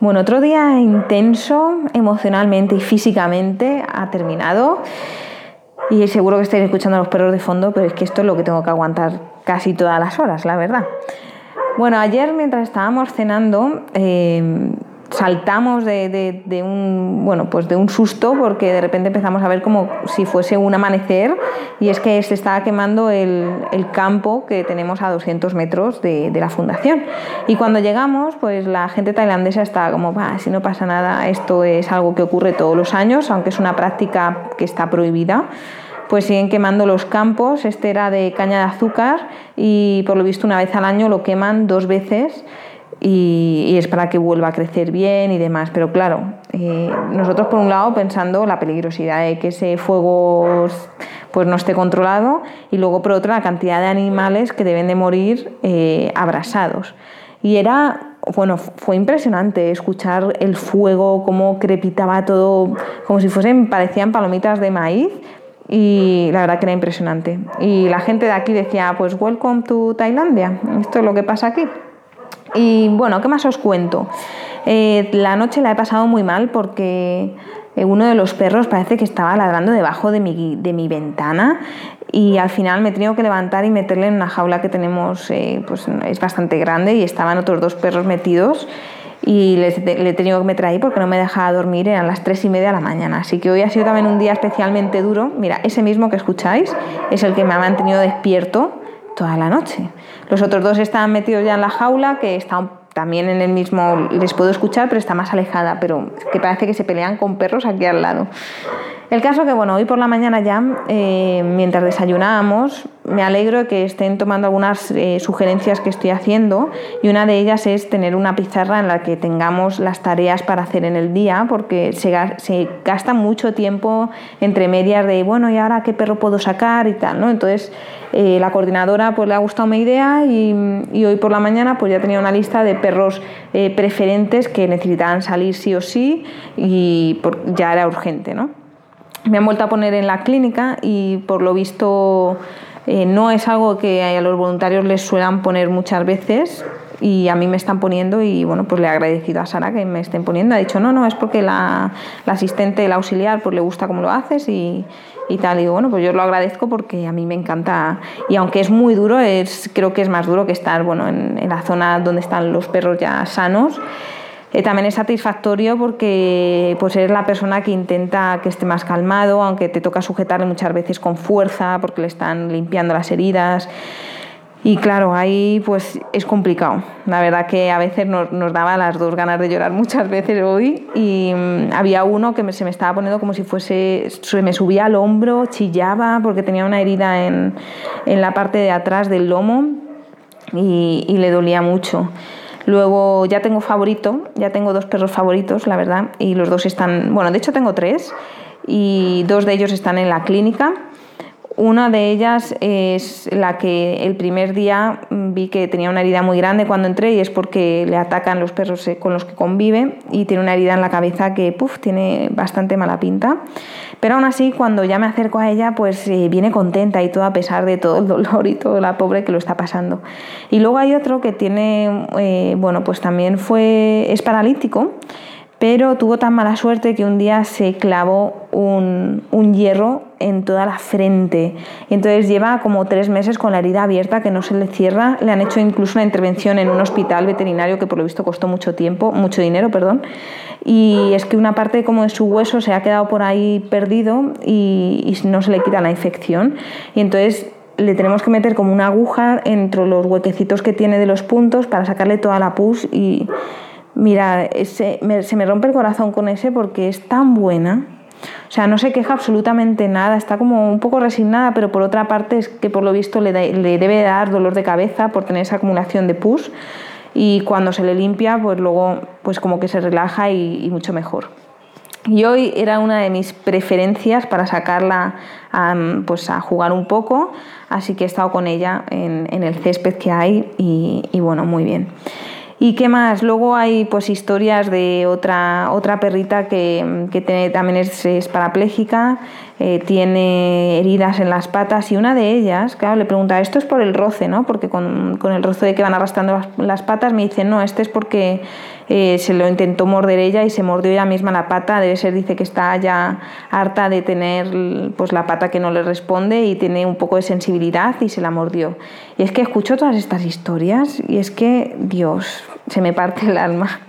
Bueno, otro día intenso emocionalmente y físicamente ha terminado. Y seguro que estáis escuchando los perros de fondo, pero es que esto es lo que tengo que aguantar casi todas las horas, la verdad. Bueno, ayer mientras estábamos cenando, eh, saltamos de, un bueno pues de un susto porque de repente empezamos a ver como si fuese un amanecer y es que se estaba quemando el, campo que tenemos a 200 metros de, la fundación. Y cuando llegamos pues la gente tailandesa estaba como va si no pasa nada esto es algo que ocurre todos los años aunque es una práctica que está prohibida pues siguen quemando los campos este era de caña de azúcar y por lo visto una vez al año lo queman dos veces y, es para que vuelva a crecer bien y demás. Pero claro, eh, nosotros por un lado pensando la peligrosidad de que ese fuego pues no esté controlado y luego por otro la cantidad de animales que deben de morir eh, abrasados. Y era, bueno, fue impresionante escuchar el fuego, cómo crepitaba todo, como si fuesen, parecían palomitas de maíz, y la verdad que era impresionante. Y la gente de aquí decía, pues welcome to Tailandia, esto es lo que pasa aquí. Y bueno, ¿qué más os cuento? Eh, la noche la he pasado muy mal porque eh, uno de los perros parece que estaba ladrando debajo de mi, de mi ventana y al final me he tenido que levantar y meterle en una jaula que tenemos, eh, pues es bastante grande y estaban otros dos perros metidos y le he tenido que meter ahí porque no me dejaba dormir, eran las tres y media de la mañana. Así que hoy ha sido también un día especialmente duro. Mira, ese mismo que escucháis es el que me ha mantenido despierto toda la noche. Los otros dos estaban metidos ya en la jaula, que está también en el mismo, les puedo escuchar, pero está más alejada, pero que parece que se pelean con perros aquí al lado. El caso que, bueno, hoy por la mañana ya, eh, mientras desayunábamos, me alegro de que estén tomando algunas eh, sugerencias que estoy haciendo y una de ellas es tener una pizarra en la que tengamos las tareas para hacer en el día, porque se, gasta mucho tiempo entre medias de, bueno, ¿y ahora qué perro puedo sacar y tal? ¿no? Entonces, eh, la coordinadora pues le ha gustado mi idea y, hoy por la mañana pues ya tenía una lista de perros preferentes que necesitaban salir sí o sí y ya era urgente, ¿no? Me han vuelto a poner en la clínica y por lo visto eh, no es algo que a los voluntarios les suelan poner muchas veces y a mí me están poniendo y bueno pues le he agradecido a Sara que me estén poniendo. Ha dicho no no es porque la, asistente el auxiliar pues le gusta cómo lo haces y, tal y bueno pues yo lo agradezco porque a mí me encanta y aunque es muy duro es creo que es más duro que estar bueno en, en la zona donde están los perros ya sanos eh, también es satisfactorio porque pues eres la persona que intenta que esté más calmado, aunque te toca sujetarle muchas veces con fuerza porque le están limpiando las heridas. Y claro, ahí pues es complicado. La verdad que a veces nos, daba las dos ganas de llorar muchas veces hoy y mm, había uno que se me estaba poniendo como si fuese, se me subía al hombro, chillaba porque tenía una herida en, en la parte de atrás del lomo y le dolía mucho. Luego ya tengo favorito, ya tengo dos perros favoritos, la verdad, y los dos están, bueno, de hecho tengo tres y dos de ellos están en la clínica. Una de ellas es la que el primer día vi que tenía una herida muy grande cuando entré y es porque le atacan los perros eh, con los que convive y tiene una herida en la cabeza que puff, tiene bastante mala pinta. Pero aún así, cuando ya me acerco a ella, pues eh, viene contenta y todo a pesar de todo el dolor y todo la pobre que lo está pasando. Y luego hay otro que tiene, eh, bueno, pues también fue, es paralítico pero tuvo tan mala suerte que un día se clavó un, hierro en toda la frente. Y entonces lleva como tres meses con la herida abierta que no se le cierra. Le han hecho incluso una intervención en un hospital veterinario que por lo visto costó mucho tiempo, mucho dinero, perdón. Y es que una parte como de su hueso se ha quedado por ahí perdido y, y no se le quita la infección. Y entonces le tenemos que meter como una aguja entre los huequecitos que tiene de los puntos para sacarle toda la pus y Mira, ese, se me rompe el corazón con ese porque es tan buena. O sea, no se queja absolutamente nada, está como un poco resignada, pero por otra parte es que por lo visto le, debe dar dolor de cabeza por tener esa acumulación de pus. y cuando se le limpia, pues luego pues como que se relaja y, mucho mejor. Y hoy era una de mis preferencias para sacarla a, pues a jugar un poco, así que he estado con ella en, el césped que hay y bueno, muy bien. ¿Y qué más? Luego hay pues historias de otra, otra perrita que, que también es, es parapléjica, eh, tiene heridas en las patas y una de ellas, claro, le pregunta, esto es por el roce, ¿no? Porque con, con el roce de que van arrastrando las, patas me dice, no, este es porque eh, se lo intentó morder ella y se mordió ella misma la pata, debe ser, dice que está ya harta de tener pues la pata que no le responde y tiene un poco de sensibilidad y se la mordió. Y es que escucho todas estas historias y es que, Dios, se me parte el alma.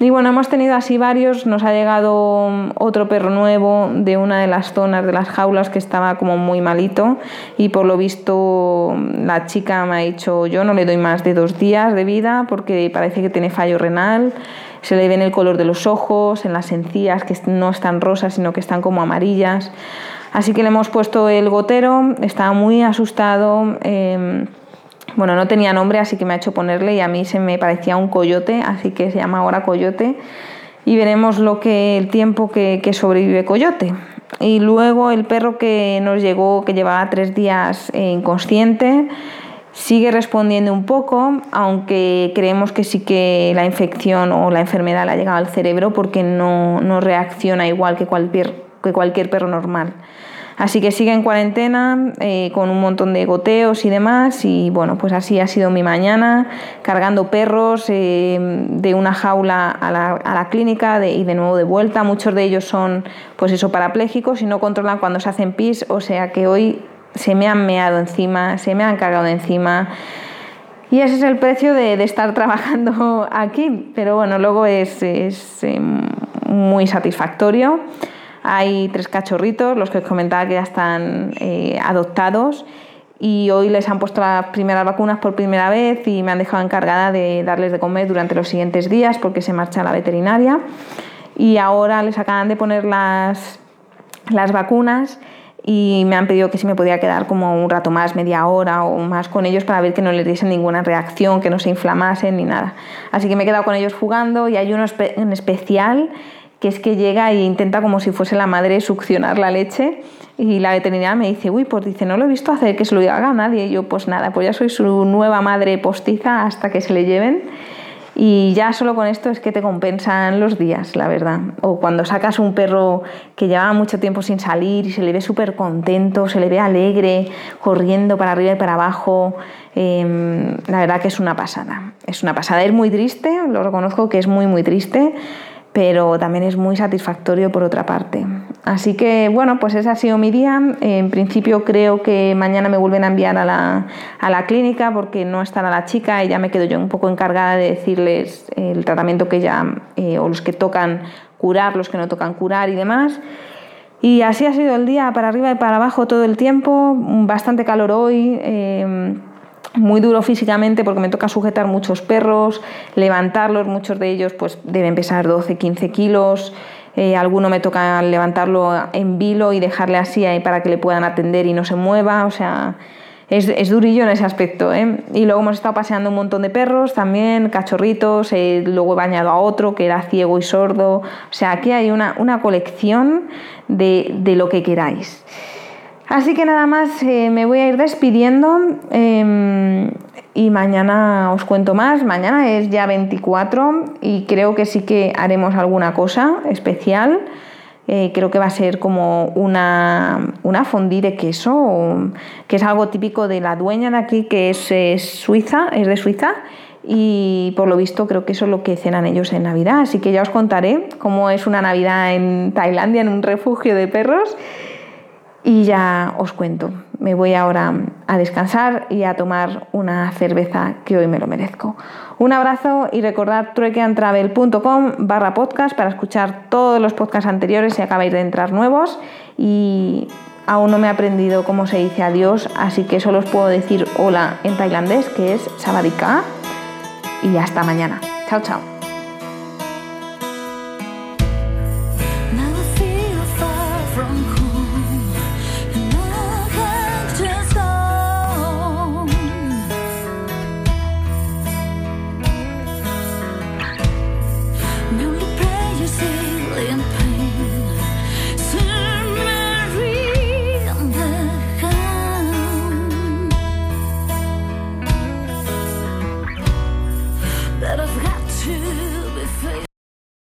Y bueno, hemos tenido así varios, nos ha llegado otro perro nuevo de una de las zonas de las jaulas que estaba como muy malito y por lo visto la chica me ha dicho yo no le doy más de dos días de vida porque parece que tiene fallo renal, se le ve en el color de los ojos, en las encías que no están rosas sino que están como amarillas. Así que le hemos puesto el gotero, estaba muy asustado. Em, bueno, no tenía nombre, así que me ha hecho ponerle y a mí se me parecía un coyote, así que se llama ahora coyote. Y veremos lo que el tiempo que, sobrevive coyote. Y luego el perro que nos llegó, que llevaba tres días inconsciente, sigue respondiendo un poco, aunque creemos que sí que la infección o la enfermedad le ha llegado al cerebro porque no, reacciona igual que cualquier perro normal. Así que sigue en cuarentena eh, con un montón de goteos y demás y bueno, pues así ha sido mi mañana, cargando perros eh, de una jaula a la, clínica y de nuevo de vuelta. Muchos de ellos son pues eso parapléjicos y no controlan cuando se hacen pis, o sea que hoy se me han meado encima, se me han cargado encima. Y ese es el precio de, estar trabajando aquí, pero bueno, luego es, es eh, muy satisfactorio. Hay tres cachorritos, los que os comentaba que ya están eh, adoptados y hoy les han puesto las primeras vacunas por primera vez y me han dejado encargada de darles de comer durante los siguientes días porque se marcha la veterinaria y ahora les acaban de poner las, las vacunas y me han pedido que si me podía quedar como un rato más, media hora o más con ellos para ver que no les diesen ninguna reacción, que no se inflamasen ni nada. Así que me he quedado con ellos jugando y hay uno en especial que es que llega e intenta como si fuese la madre succionar la leche y la veterinaria me dice, uy, pues dice, no lo he visto hacer que se lo haga a nadie. Y yo, pues nada, pues ya soy su nueva madre postiza hasta que se le lleven. Y ya solo con esto es que te compensan los días, la verdad. O cuando sacas un perro que llevaba mucho tiempo sin salir y se le ve súper contento, se le ve alegre, corriendo para arriba y para abajo. Em, la verdad que es una pasada. Es una pasada. Es muy triste, lo reconozco que es muy, muy triste pero también es muy satisfactorio por otra parte. Así que bueno, pues ese ha sido mi día. En principio creo que mañana me vuelven a enviar a la, clínica porque no estará la chica y ya me quedo yo un poco encargada de decirles el tratamiento que ya, eh, o los que tocan curar, los que no tocan curar y demás. Y así ha sido el día, para arriba y para abajo todo el tiempo, bastante calor hoy. Eh, muy duro físicamente porque me toca sujetar muchos perros, levantarlos, muchos de ellos pues deben pesar 12, 15 kilos, eh, alguno me toca levantarlo en vilo y dejarle así ahí para que le puedan atender y no se mueva, o sea, es, durillo en ese aspecto. ¿eh? Y luego hemos estado paseando un montón de perros también, cachorritos, eh, luego he bañado a otro que era ciego y sordo, o sea, aquí hay una, una colección de, de lo que queráis. Así que nada más, eh, me voy a ir despidiendo em, y mañana os cuento más. Mañana es ya 24 y creo que sí que haremos alguna cosa especial. Eh, creo que va a ser como una, una de queso, que es algo típico de la dueña de aquí, que es, es suiza, es de Suiza, y por lo visto creo que eso es lo que cenan ellos en Navidad. Así que ya os contaré cómo es una Navidad en Tailandia, en un refugio de perros y ya os cuento. Me voy ahora a descansar y a tomar una cerveza que hoy me lo merezco. Un abrazo y recordad truequeantravel.com barra podcast para escuchar todos los podcasts anteriores si acabáis de entrar nuevos y aún no me he aprendido cómo se dice adiós, así que solo os puedo decir hola en tailandés, que es sabadika y hasta mañana. Chao, chao.